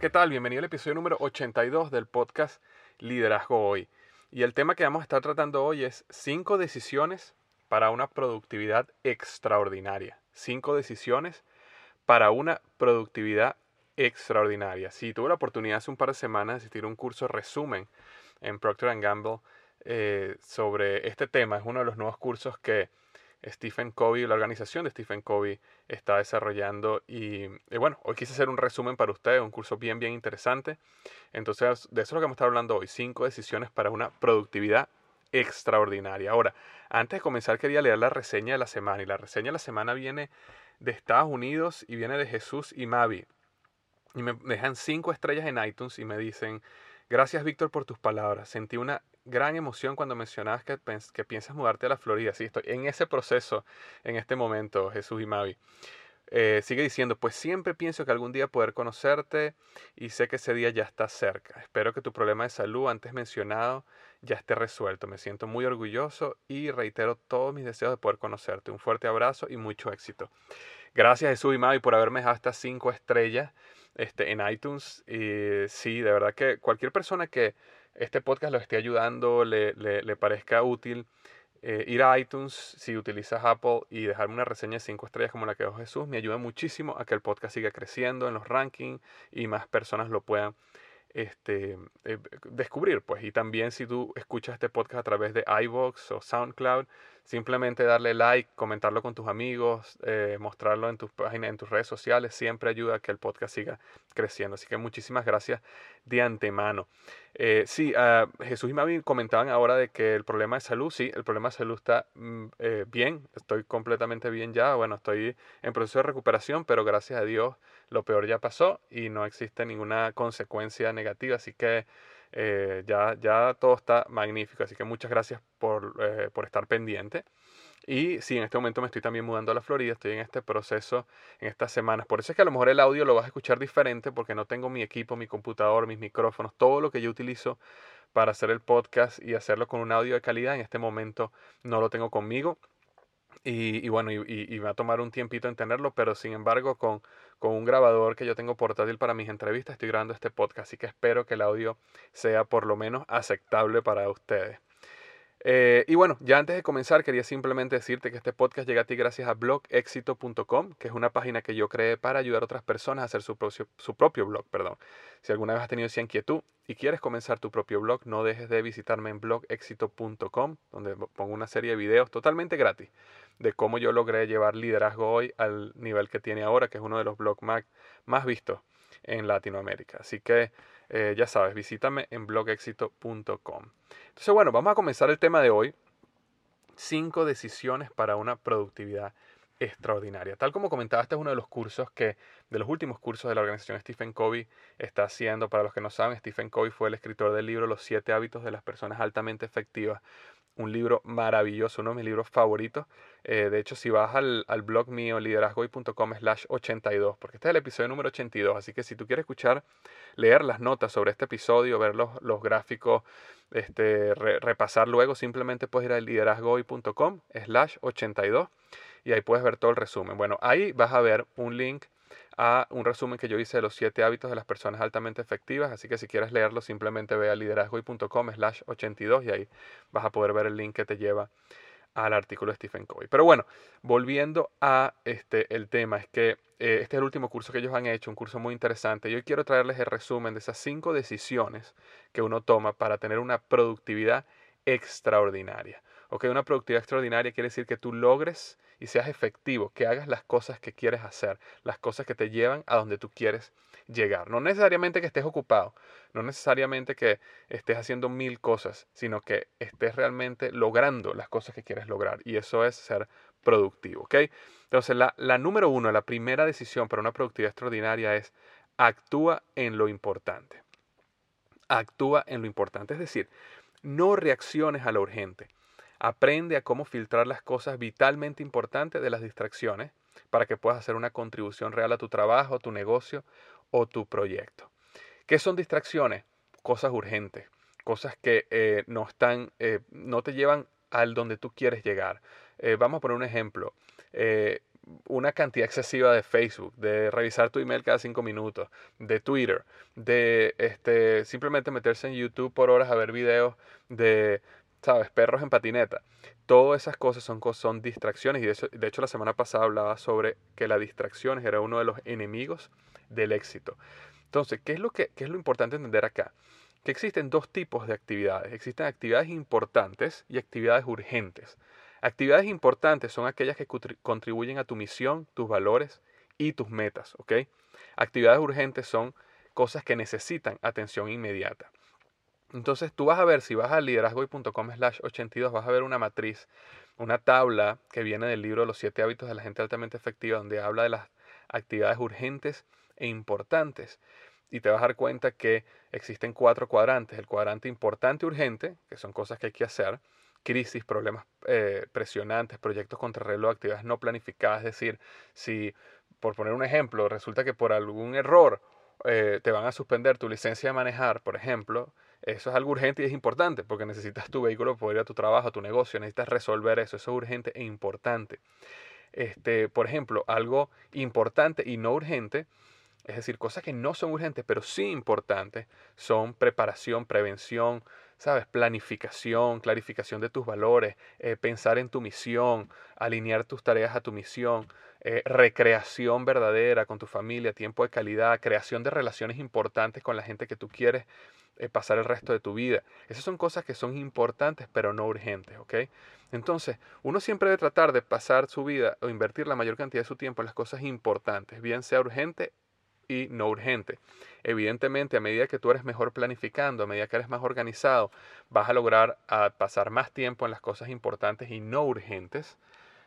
¿Qué tal? Bienvenido al episodio número 82 del podcast Liderazgo Hoy. Y el tema que vamos a estar tratando hoy es 5 decisiones para una productividad extraordinaria. 5 decisiones para una productividad extraordinaria. Si tuve la oportunidad hace un par de semanas de asistir a un curso resumen en Procter Gamble eh, sobre este tema, es uno de los nuevos cursos que Stephen Covey, la organización de Stephen Covey está desarrollando. Y, bueno, hoy quise hacer un resumen para ustedes, un curso bien, bien interesante. Entonces, de eso es lo que vamos a estar hablando hoy, cinco decisiones para una productividad extraordinaria. Ahora, antes de comenzar quería leer la reseña de la semana. Y la reseña de la semana viene de Estados Unidos y viene de Jesús y Mavi. Y me dejan cinco estrellas en iTunes y me dicen, gracias Víctor por tus palabras. Sentí una gran emoción cuando mencionabas que, que piensas mudarte a la Florida. Sí, estoy en ese proceso en este momento, Jesús y Mavi. Eh, sigue diciendo, pues siempre pienso que algún día poder conocerte y sé que ese día ya está cerca. Espero que tu problema de salud antes mencionado ya esté resuelto. Me siento muy orgulloso y reitero todos mis deseos de poder conocerte. Un fuerte abrazo y mucho éxito. Gracias Jesús y Mavi por haberme dejado estas cinco estrellas este, en iTunes. Y sí, de verdad que cualquier persona que este podcast lo esté ayudando, le, le, parezca útil, eh, ir a iTunes si utilizas Apple y dejarme una reseña de 5 estrellas como la que dejó Jesús, me ayuda muchísimo a que el podcast siga creciendo en los rankings y más personas lo puedan este, eh, descubrir. Pues. Y también si tú escuchas este podcast a través de iVoox o SoundCloud, simplemente darle like, comentarlo con tus amigos, eh, mostrarlo en tus páginas, en tus redes sociales, siempre ayuda a que el podcast siga creciendo. Así que muchísimas gracias de antemano. Eh, sí, uh, Jesús y Mavi comentaban ahora de que el problema de salud, sí, el problema de salud está mm, bien, estoy completamente bien ya, bueno, estoy en proceso de recuperación, pero gracias a Dios lo peor ya pasó y no existe ninguna consecuencia negativa, así que eh, ya, ya todo está magnífico, así que muchas gracias por, eh, por estar pendiente. Y sí, en este momento me estoy también mudando a la Florida, estoy en este proceso en estas semanas. Por eso es que a lo mejor el audio lo vas a escuchar diferente porque no tengo mi equipo, mi computador, mis micrófonos, todo lo que yo utilizo para hacer el podcast y hacerlo con un audio de calidad. En este momento no lo tengo conmigo. Y, bueno, y, y, va a tomar un tiempito en tenerlo, pero sin embargo con, con un grabador que yo tengo portátil para mis entrevistas estoy grabando este podcast, así que espero que el audio sea por lo menos aceptable para ustedes. Eh, y bueno, ya antes de comenzar, quería simplemente decirte que este podcast llega a ti gracias a blogexito.com, que es una página que yo creé para ayudar a otras personas a hacer su, propio, su propio blog. Perdón. Si alguna vez has tenido esa inquietud y quieres comenzar tu propio blog, no dejes de visitarme en blogexito.com, donde pongo una serie de videos totalmente gratis de cómo yo logré llevar liderazgo hoy al nivel que tiene ahora, que es uno de los blogs más, más vistos en Latinoamérica. Así que eh, ya sabes, visítame en blogexito.com. Entonces, bueno, vamos a comenzar el tema de hoy. Cinco decisiones para una productividad extraordinaria. Tal como comentaba, este es uno de los cursos que, de los últimos cursos de la organización Stephen Covey está haciendo. Para los que no saben, Stephen Covey fue el escritor del libro Los siete hábitos de las personas altamente efectivas. Un libro maravilloso, uno de mis libros favoritos. Eh, de hecho, si vas al, blog mío, liderazgoy.com slash 82, porque este es el episodio número 82, así que si tú quieres escuchar, leer las notas sobre este episodio, ver los, gráficos, este, repasar luego, simplemente puedes ir a liderazgoy.com slash 82 y ahí puedes ver todo el resumen. Bueno, ahí vas a ver un link a un resumen que yo hice de los siete hábitos de las personas altamente efectivas, así que si quieres leerlo simplemente ve a liderazgoy.com slash 82 y ahí vas a poder ver el link que te lleva al artículo de Stephen Covey. Pero bueno, volviendo a este, el tema, es que eh, este es el último curso que ellos han hecho, un curso muy interesante. Yo quiero traerles el resumen de esas cinco decisiones que uno toma para tener una productividad extraordinaria. Ok, una productividad extraordinaria quiere decir que tú logres y seas efectivo, que hagas las cosas que quieres hacer, las cosas que te llevan a donde tú quieres llegar. No necesariamente que estés ocupado, no necesariamente que estés haciendo mil cosas, sino que estés realmente logrando las cosas que quieres lograr. Y eso es ser productivo, ¿ok? Entonces, la, la número uno, la primera decisión para una productividad extraordinaria es actúa en lo importante. Actúa en lo importante, es decir, no reacciones a lo urgente. Aprende a cómo filtrar las cosas vitalmente importantes de las distracciones para que puedas hacer una contribución real a tu trabajo, tu negocio o tu proyecto. ¿Qué son distracciones? Cosas urgentes, cosas que eh, no, están, eh, no te llevan al donde tú quieres llegar. Eh, vamos a poner un ejemplo. una cantidad excesiva de Facebook, de revisar tu email cada cinco minutos, de Twitter, de este, simplemente meterse en YouTube por horas a ver videos de ¿sabes? Perros en patineta. Todas esas cosas son, son distracciones y de, de hecho la semana pasada hablaba sobre que la distracción era uno de los enemigos del éxito. Entonces, ¿qué es lo, que, qué es lo importante entender acá? Que existen dos tipos de actividades. Existen actividades importantes y actividades urgentes. Actividades importantes son aquellas que contribuyen a tu misión, tus valores y tus metas, ¿ok? Actividades urgentes son cosas que necesitan atención inmediata. Entonces tú vas a ver, si vas a liderazgoy.com slash 82, vas a ver una matriz, una tabla que viene del libro Los siete hábitos de la gente altamente efectiva, donde habla de las actividades urgentes e importantes. Y te vas a dar cuenta que existen cuatro cuadrantes. El cuadrante importante urgente, que son cosas que hay que hacer, crisis, problemas eh, presionantes, proyectos contra reloj, actividades no planificadas. Es decir, si, por poner un ejemplo, resulta que por algún error eh, te van a suspender tu licencia de manejar, por ejemplo, eso es algo urgente y es importante porque necesitas tu vehículo para ir a tu trabajo, a tu negocio, necesitas resolver eso, eso es urgente e importante. Este, por ejemplo, algo importante y no urgente, es decir, cosas que no son urgentes, pero sí importantes, son preparación, prevención, ¿sabes? Planificación, clarificación de tus valores, eh, pensar en tu misión, alinear tus tareas a tu misión, eh, recreación verdadera con tu familia, tiempo de calidad, creación de relaciones importantes con la gente que tú quieres pasar el resto de tu vida. Esas son cosas que son importantes pero no urgentes, ¿ok? Entonces, uno siempre debe tratar de pasar su vida o invertir la mayor cantidad de su tiempo en las cosas importantes, bien sea urgente y no urgente. Evidentemente, a medida que tú eres mejor planificando, a medida que eres más organizado, vas a lograr a pasar más tiempo en las cosas importantes y no urgentes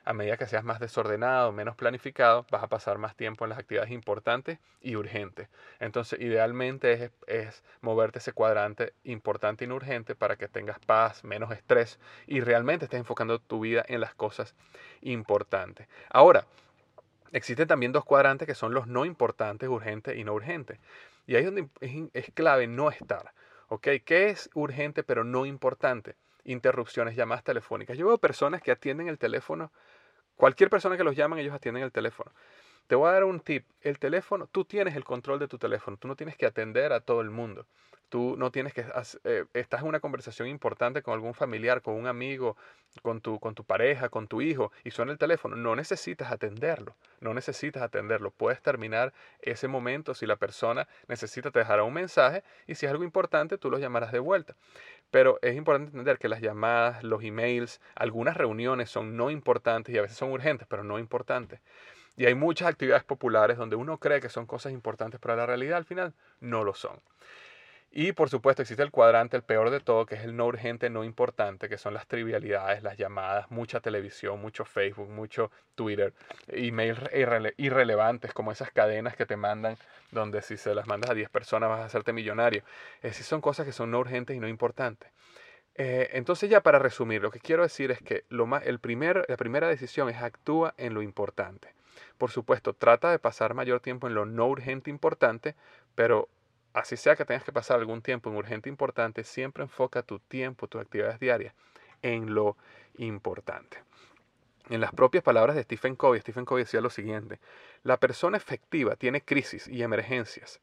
a medida que seas más desordenado, menos planificado, vas a pasar más tiempo en las actividades importantes y urgentes. Entonces, idealmente es, moverte ese cuadrante importante y no urgente para que tengas paz, menos estrés y realmente estés enfocando tu vida en las cosas importantes. Ahora, existen también dos cuadrantes que son los no importantes, urgentes y no urgentes. Y ahí es donde es, clave no estar. ¿Ok? ¿Qué es urgente pero no importante? Interrupciones, llamadas telefónicas. Yo veo personas que atienden el teléfono, cualquier persona que los llaman, ellos atienden el teléfono. Te voy a dar un tip. El teléfono, tú tienes el control de tu teléfono. Tú no tienes que atender a todo el mundo. Tú no tienes que... Eh, estás en una conversación importante con algún familiar, con un amigo, con tu, con tu pareja, con tu hijo, y suena el teléfono. No necesitas atenderlo. No necesitas atenderlo. Puedes terminar ese momento. Si la persona necesita, te dejará un mensaje. Y si es algo importante, tú los llamarás de vuelta. Pero es importante entender que las llamadas, los emails, algunas reuniones son no importantes y a veces son urgentes, pero no importantes. Y hay muchas actividades populares donde uno cree que son cosas importantes, pero la realidad al final no lo son. Y por supuesto existe el cuadrante, el peor de todo, que es el no urgente, no importante, que son las trivialidades, las llamadas, mucha televisión, mucho Facebook, mucho Twitter, emails irrelevantes como esas cadenas que te mandan, donde si se las mandas a 10 personas vas a hacerte millonario. Es son cosas que son no urgentes y no importantes. Eh, entonces ya para resumir, lo que quiero decir es que lo más, el primer, la primera decisión es actúa en lo importante. Por supuesto, trata de pasar mayor tiempo en lo no urgente importante, pero así sea que tengas que pasar algún tiempo en urgente importante, siempre enfoca tu tiempo, tus actividades diarias en lo importante. En las propias palabras de Stephen Covey, Stephen Covey decía lo siguiente, la persona efectiva tiene crisis y emergencias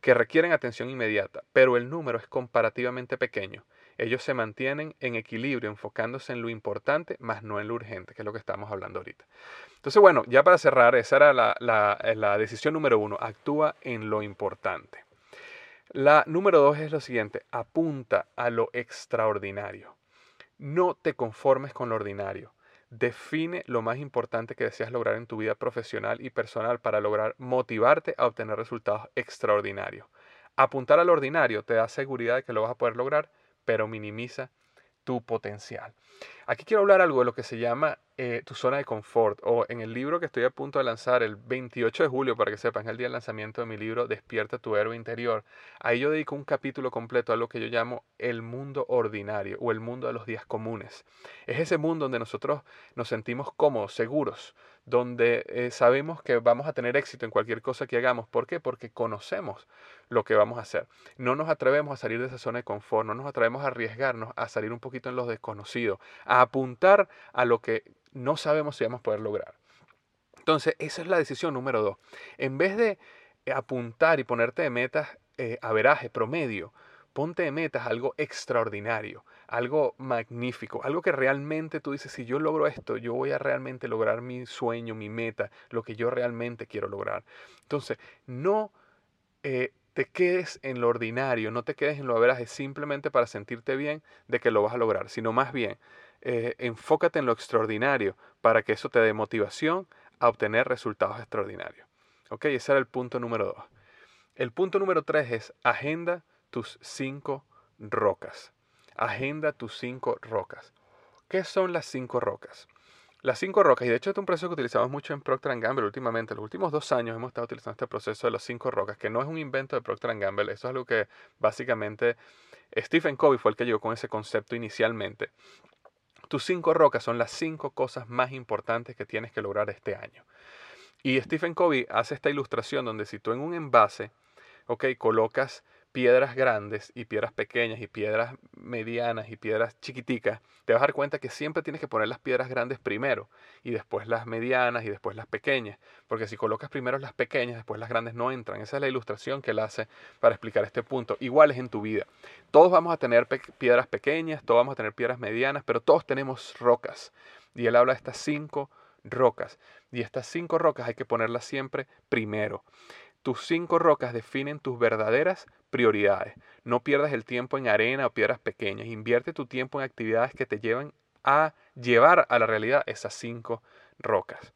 que requieren atención inmediata, pero el número es comparativamente pequeño. Ellos se mantienen en equilibrio, enfocándose en lo importante, más no en lo urgente, que es lo que estamos hablando ahorita. Entonces, bueno, ya para cerrar, esa era la, la decisión número uno, actúa en lo importante. La número dos es lo siguiente, apunta a lo extraordinario. No te conformes con lo ordinario. Define lo más importante que deseas lograr en tu vida profesional y personal para lograr motivarte a obtener resultados extraordinarios. Apuntar al ordinario te da seguridad de que lo vas a poder lograr, pero minimiza tu potencial. Aquí quiero hablar algo de lo que se llama eh, tu zona de confort o en el libro que estoy a punto de lanzar el 28 de julio, para que sepan, el día del lanzamiento de mi libro Despierta tu héroe interior. Ahí yo dedico un capítulo completo a lo que yo llamo el mundo ordinario o el mundo de los días comunes. Es ese mundo donde nosotros nos sentimos cómodos, seguros, donde eh, sabemos que vamos a tener éxito en cualquier cosa que hagamos. ¿Por qué? Porque conocemos lo que vamos a hacer. No nos atrevemos a salir de esa zona de confort, no nos atrevemos a arriesgarnos a salir un poquito en lo desconocido, a apuntar a lo que no sabemos si vamos a poder lograr. Entonces, esa es la decisión número dos. En vez de apuntar y ponerte de metas eh, a veraje, promedio, ponte de metas algo extraordinario, algo magnífico, algo que realmente tú dices, si yo logro esto, yo voy a realmente lograr mi sueño, mi meta, lo que yo realmente quiero lograr. Entonces, no eh, te quedes en lo ordinario, no te quedes en lo veraje simplemente para sentirte bien de que lo vas a lograr, sino más bien eh, enfócate en lo extraordinario para que eso te dé motivación a obtener resultados extraordinarios. ¿Ok? Ese era el punto número dos. El punto número tres es agenda tus cinco rocas. Agenda tus cinco rocas. ¿Qué son las cinco rocas? Las cinco rocas, y de hecho este es un proceso que utilizamos mucho en Procter Gamble últimamente, los últimos dos años hemos estado utilizando este proceso de las cinco rocas, que no es un invento de Procter Gamble, eso es algo que básicamente Stephen Covey fue el que llegó con ese concepto inicialmente. Tus cinco rocas son las cinco cosas más importantes que tienes que lograr este año. Y Stephen Covey hace esta ilustración donde si tú en un envase, ok, colocas piedras grandes y piedras pequeñas y piedras medianas y piedras chiquiticas, te vas a dar cuenta que siempre tienes que poner las piedras grandes primero y después las medianas y después las pequeñas, porque si colocas primero las pequeñas, después las grandes no entran. Esa es la ilustración que él hace para explicar este punto. Igual es en tu vida. Todos vamos a tener piedras pequeñas, todos vamos a tener piedras medianas, pero todos tenemos rocas. Y él habla de estas cinco rocas. Y estas cinco rocas hay que ponerlas siempre primero. Tus cinco rocas definen tus verdaderas prioridades. No pierdas el tiempo en arena o piedras pequeñas. Invierte tu tiempo en actividades que te lleven a llevar a la realidad esas cinco rocas.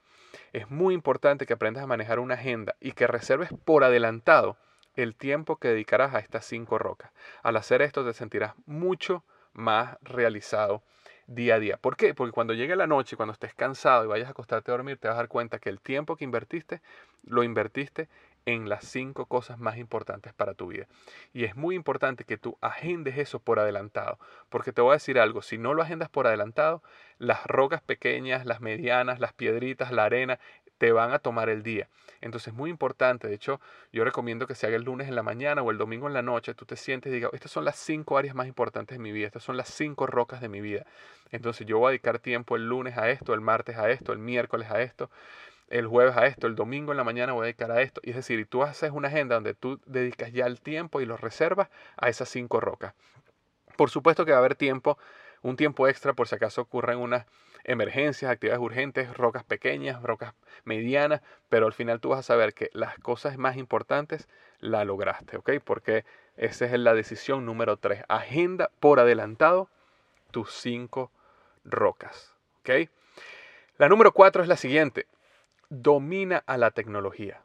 Es muy importante que aprendas a manejar una agenda y que reserves por adelantado el tiempo que dedicarás a estas cinco rocas. Al hacer esto te sentirás mucho más realizado día a día. ¿Por qué? Porque cuando llegue la noche, cuando estés cansado y vayas a acostarte a dormir, te vas a dar cuenta que el tiempo que invertiste, lo invertiste en las cinco cosas más importantes para tu vida. Y es muy importante que tú agendes eso por adelantado, porque te voy a decir algo, si no lo agendas por adelantado, las rocas pequeñas, las medianas, las piedritas, la arena, te van a tomar el día. Entonces es muy importante, de hecho yo recomiendo que se haga el lunes en la mañana o el domingo en la noche, tú te sientes y digas, estas son las cinco áreas más importantes de mi vida, estas son las cinco rocas de mi vida. Entonces yo voy a dedicar tiempo el lunes a esto, el martes a esto, el miércoles a esto el jueves a esto, el domingo en la mañana voy a dedicar a esto. Y es decir, tú haces una agenda donde tú dedicas ya el tiempo y lo reservas a esas cinco rocas. Por supuesto que va a haber tiempo, un tiempo extra por si acaso ocurren unas emergencias, actividades urgentes, rocas pequeñas, rocas medianas, pero al final tú vas a saber que las cosas más importantes la lograste, ¿ok? Porque esa es la decisión número tres. Agenda por adelantado tus cinco rocas, ¿ok? La número cuatro es la siguiente domina a la tecnología.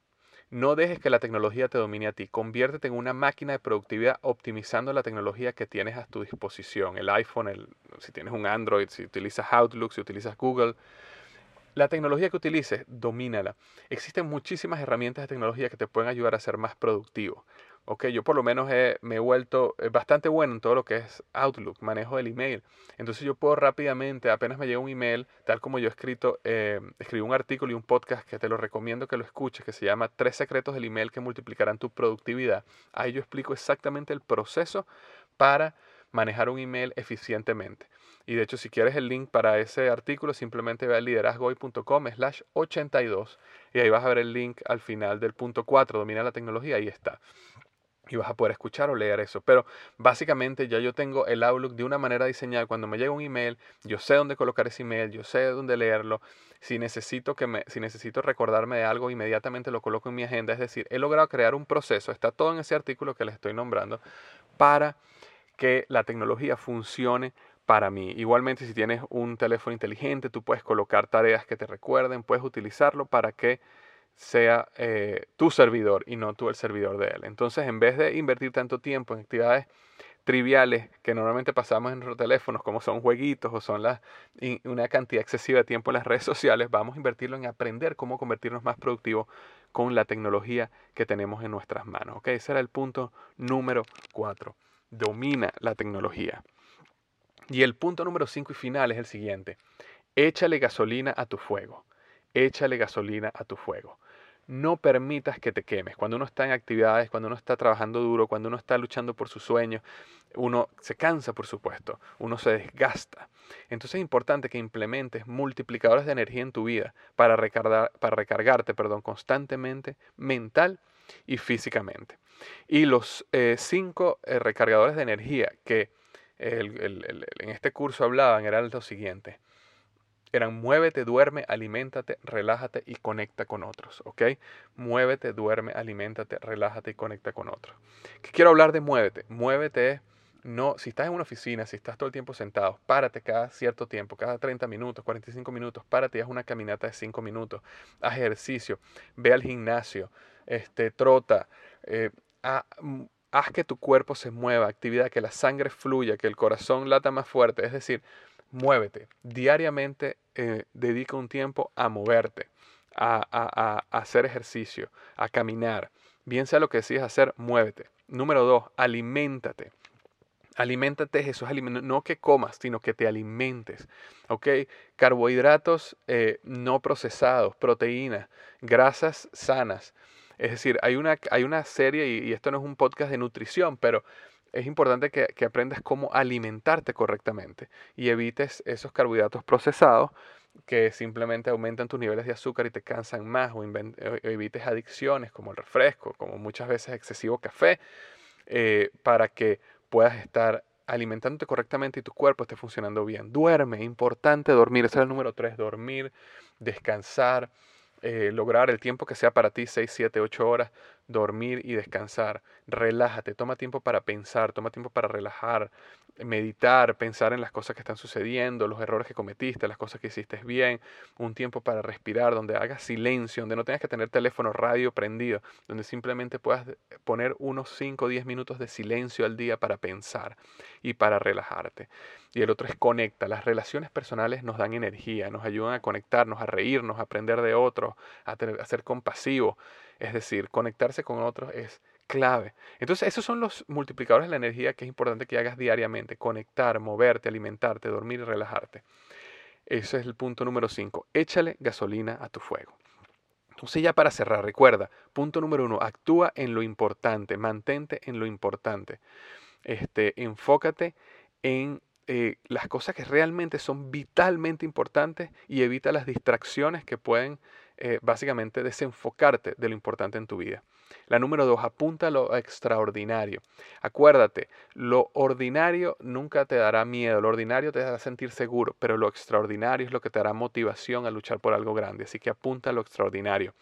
No dejes que la tecnología te domine a ti. Conviértete en una máquina de productividad optimizando la tecnología que tienes a tu disposición. El iPhone, el, si tienes un Android, si utilizas Outlook, si utilizas Google. La tecnología que utilices, domínala. Existen muchísimas herramientas de tecnología que te pueden ayudar a ser más productivo. Ok, yo por lo menos me he vuelto bastante bueno en todo lo que es Outlook, manejo del email. Entonces yo puedo rápidamente, apenas me llega un email, tal como yo he escrito, eh, escribí un artículo y un podcast que te lo recomiendo que lo escuches, que se llama Tres secretos del email que multiplicarán tu productividad. Ahí yo explico exactamente el proceso para manejar un email eficientemente. Y de hecho, si quieres el link para ese artículo, simplemente ve a liderazgoy.com slash 82 y ahí vas a ver el link al final del punto 4, domina la tecnología, ahí está y vas a poder escuchar o leer eso. Pero básicamente ya yo tengo el Outlook de una manera diseñada. Cuando me llega un email, yo sé dónde colocar ese email, yo sé dónde leerlo. Si necesito, que me, si necesito recordarme de algo, inmediatamente lo coloco en mi agenda. Es decir, he logrado crear un proceso, está todo en ese artículo que les estoy nombrando, para que la tecnología funcione para mí. Igualmente, si tienes un teléfono inteligente, tú puedes colocar tareas que te recuerden, puedes utilizarlo para que sea eh, tu servidor y no tú el servidor de él. Entonces, en vez de invertir tanto tiempo en actividades triviales que normalmente pasamos en nuestros teléfonos, como son jueguitos o son una cantidad excesiva de tiempo en las redes sociales, vamos a invertirlo en aprender cómo convertirnos más productivos con la tecnología que tenemos en nuestras manos. ¿okay? Ese era el punto número cuatro. Domina la tecnología. Y el punto número cinco y final es el siguiente. Échale gasolina a tu fuego. Échale gasolina a tu fuego no permitas que te quemes. Cuando uno está en actividades, cuando uno está trabajando duro, cuando uno está luchando por sus sueños, uno se cansa, por supuesto, uno se desgasta. Entonces es importante que implementes multiplicadores de energía en tu vida para, recargar, para recargarte perdón, constantemente, mental y físicamente. Y los eh, cinco eh, recargadores de energía que en este curso hablaban eran los siguientes eran muévete, duerme, aliméntate, relájate y conecta con otros, ¿ok? Muévete, duerme, aliméntate, relájate y conecta con otros. ¿Qué quiero hablar de muévete? Muévete no, si estás en una oficina, si estás todo el tiempo sentado, párate cada cierto tiempo, cada 30 minutos, 45 minutos, párate y haz una caminata de 5 minutos, haz ejercicio, ve al gimnasio, este, trota, eh, haz que tu cuerpo se mueva, actividad, que la sangre fluya, que el corazón lata más fuerte, es decir, muévete. Diariamente eh, dedica un tiempo a moverte, a, hacer ejercicio, a caminar. Bien sea lo que decidas hacer, muévete. Número dos, aliméntate. Aliméntate, es no que comas, sino que te alimentes. ¿Ok? Carbohidratos eh, no procesados, proteínas, grasas sanas. Es decir, hay una, hay una serie, y, esto no es un podcast de nutrición, pero es importante que, aprendas cómo alimentarte correctamente y evites esos carbohidratos procesados que simplemente aumentan tus niveles de azúcar y te cansan más o, evites adicciones como el refresco, como muchas veces excesivo café, eh, para que puedas estar alimentándote correctamente y tu cuerpo esté funcionando bien. Duerme, importante dormir, ese es el número tres, dormir, descansar, eh, lograr el tiempo que sea para ti, 6, 7, 8 horas, dormir y descansar. Relájate, toma tiempo para pensar, toma tiempo para relajar, meditar, pensar en las cosas que están sucediendo, los errores que cometiste, las cosas que hiciste bien, un tiempo para respirar, donde hagas silencio, donde no tengas que tener teléfono, radio prendido, donde simplemente puedas poner unos 5 o 10 minutos de silencio al día para pensar y para relajarte. Y el otro es conecta. Las relaciones personales nos dan energía, nos ayudan a conectarnos, a reírnos, a aprender de otros, a, a ser compasivos. Es decir, conectarse con otros es clave. Entonces, esos son los multiplicadores de la energía que es importante que hagas diariamente. Conectar, moverte, alimentarte, dormir y relajarte. Ese es el punto número 5. Échale gasolina a tu fuego. Entonces ya para cerrar, recuerda, punto número uno, actúa en lo importante, mantente en lo importante. Este, enfócate en eh, las cosas que realmente son vitalmente importantes y evita las distracciones que pueden eh, básicamente desenfocarte de lo importante en tu vida. La número dos, apunta a lo extraordinario. Acuérdate, lo ordinario nunca te dará miedo, lo ordinario te hará sentir seguro, pero lo extraordinario es lo que te dará motivación a luchar por algo grande. Así que apunta a lo extraordinario.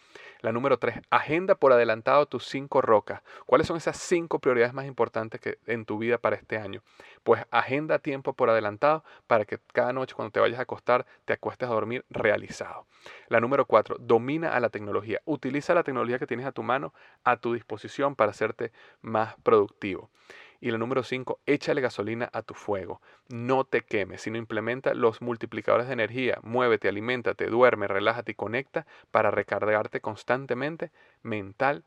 La número tres, agenda por adelantado tus cinco rocas. ¿Cuáles son esas cinco prioridades más importantes que, en tu vida para este año? Pues agenda tiempo por adelantado para que cada noche cuando te vayas a acostar te acuestes a dormir realizado. La número cuatro, domina a la tecnología. Utiliza la tecnología que tienes a tu mano a tu disposición para hacerte más productivo. Y la número 5, échale gasolina a tu fuego. No te quemes, sino implementa los multiplicadores de energía. Muévete, aliméntate, duerme, relájate y conecta para recargarte constantemente mental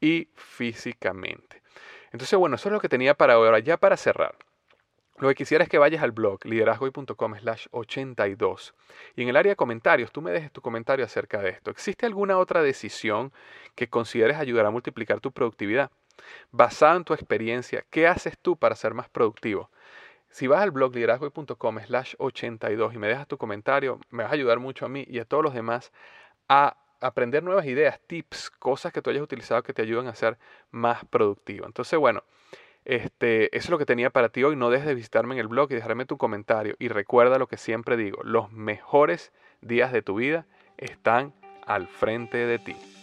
y físicamente. Entonces, bueno, eso es lo que tenía para ahora. Ya para cerrar. Lo que quisiera es que vayas al blog liderazgoy.com slash 82 y en el área de comentarios tú me dejes tu comentario acerca de esto. ¿Existe alguna otra decisión que consideres ayudar a multiplicar tu productividad? Basado en tu experiencia, ¿qué haces tú para ser más productivo? Si vas al blog liderazgo.com slash 82 y me dejas tu comentario, me vas a ayudar mucho a mí y a todos los demás a aprender nuevas ideas, tips, cosas que tú hayas utilizado que te ayuden a ser más productivo. Entonces, bueno, este, eso es lo que tenía para ti hoy. No dejes de visitarme en el blog y dejarme tu comentario. Y recuerda lo que siempre digo, los mejores días de tu vida están al frente de ti.